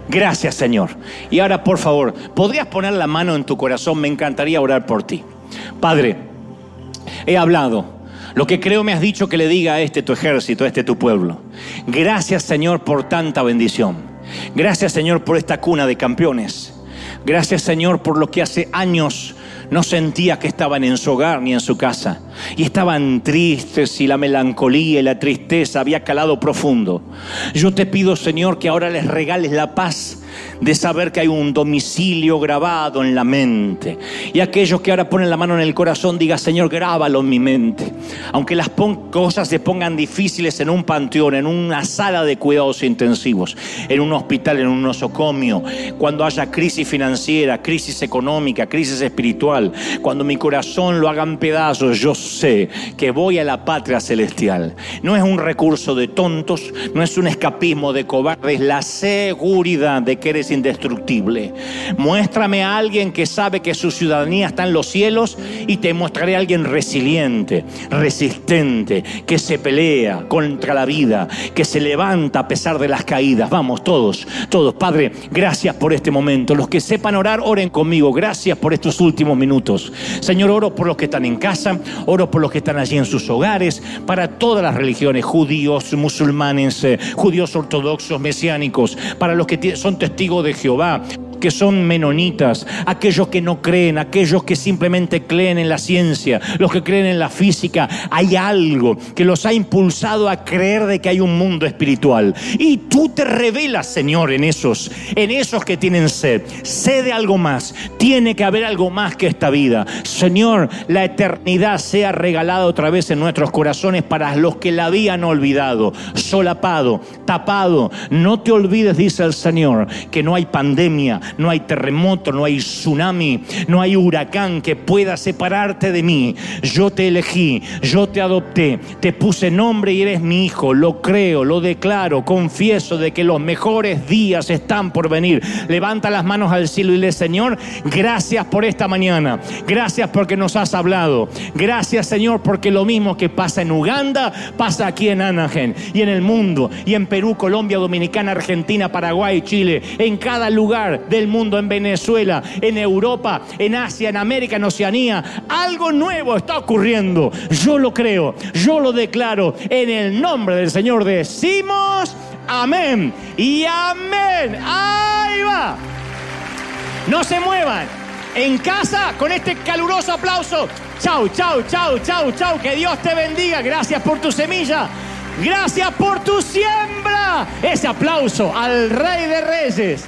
S1: Gracias Señor. Y ahora por favor, ¿podrías poner la mano en tu corazón? Me encantaría orar por ti. Padre, he hablado. Lo que creo me has dicho que le diga a este tu ejército, a este tu pueblo. Gracias Señor por tanta bendición. Gracias Señor por esta cuna de campeones. Gracias Señor por lo que hace años no sentía que estaban en su hogar ni en su casa. Y estaban tristes y la melancolía y la tristeza había calado profundo. Yo te pido Señor que ahora les regales la paz de saber que hay un domicilio grabado en la mente. Y aquellos que ahora ponen la mano en el corazón, diga, Señor, grábalo en mi mente. Aunque las cosas se pongan difíciles en un panteón, en una sala de cuidados intensivos, en un hospital, en un nosocomio, cuando haya crisis financiera, crisis económica, crisis espiritual, cuando mi corazón lo hagan pedazos, yo sé que voy a la patria celestial. No es un recurso de tontos, no es un escapismo de cobardes, la seguridad de que eres indestructible. Muéstrame a alguien que sabe que su ciudadanía está en los cielos y te mostraré a alguien resiliente, resistente, que se pelea contra la vida, que se levanta a pesar de las caídas. Vamos, todos, todos. Padre, gracias por este momento. Los que sepan orar, oren conmigo. Gracias por estos últimos minutos. Señor, oro por los que están en casa, oro por los que están allí en sus hogares, para todas las religiones, judíos, musulmanes, eh, judíos ortodoxos, mesiánicos, para los que son testigos de Jehová que son menonitas, aquellos que no creen, aquellos que simplemente creen en la ciencia, los que creen en la física, hay algo que los ha impulsado a creer de que hay un mundo espiritual. Y tú te revelas, Señor, en esos, en esos que tienen sed. Sed de algo más. Tiene que haber algo más que esta vida. Señor, la eternidad sea regalada otra vez en nuestros corazones para los que la habían olvidado, solapado, tapado. No te olvides, dice el Señor, que no hay pandemia, no hay terremoto, no hay tsunami, no hay huracán que pueda separarte de mí. Yo te elegí, yo te adopté, te puse nombre y eres mi hijo. Lo creo, lo declaro, confieso de que los mejores días están por venir. Levanta las manos al cielo y le, Señor, gracias por esta mañana. Gracias porque nos has hablado. Gracias, Señor, porque lo mismo que pasa en Uganda, pasa aquí en Anaheim y en el mundo y en Perú, Colombia, Dominicana, Argentina, Paraguay, Chile, en cada lugar de el mundo, en Venezuela, en Europa, en Asia, en América, en Oceanía. Algo nuevo está ocurriendo. Yo lo creo, yo lo declaro. En el nombre del Señor decimos amén y amén. Ahí va. No se muevan. En casa, con este caluroso aplauso. Chau, chau, chau, chau, chau. Que Dios te bendiga. Gracias por tu semilla. Gracias por tu siembra. Ese aplauso al Rey de Reyes.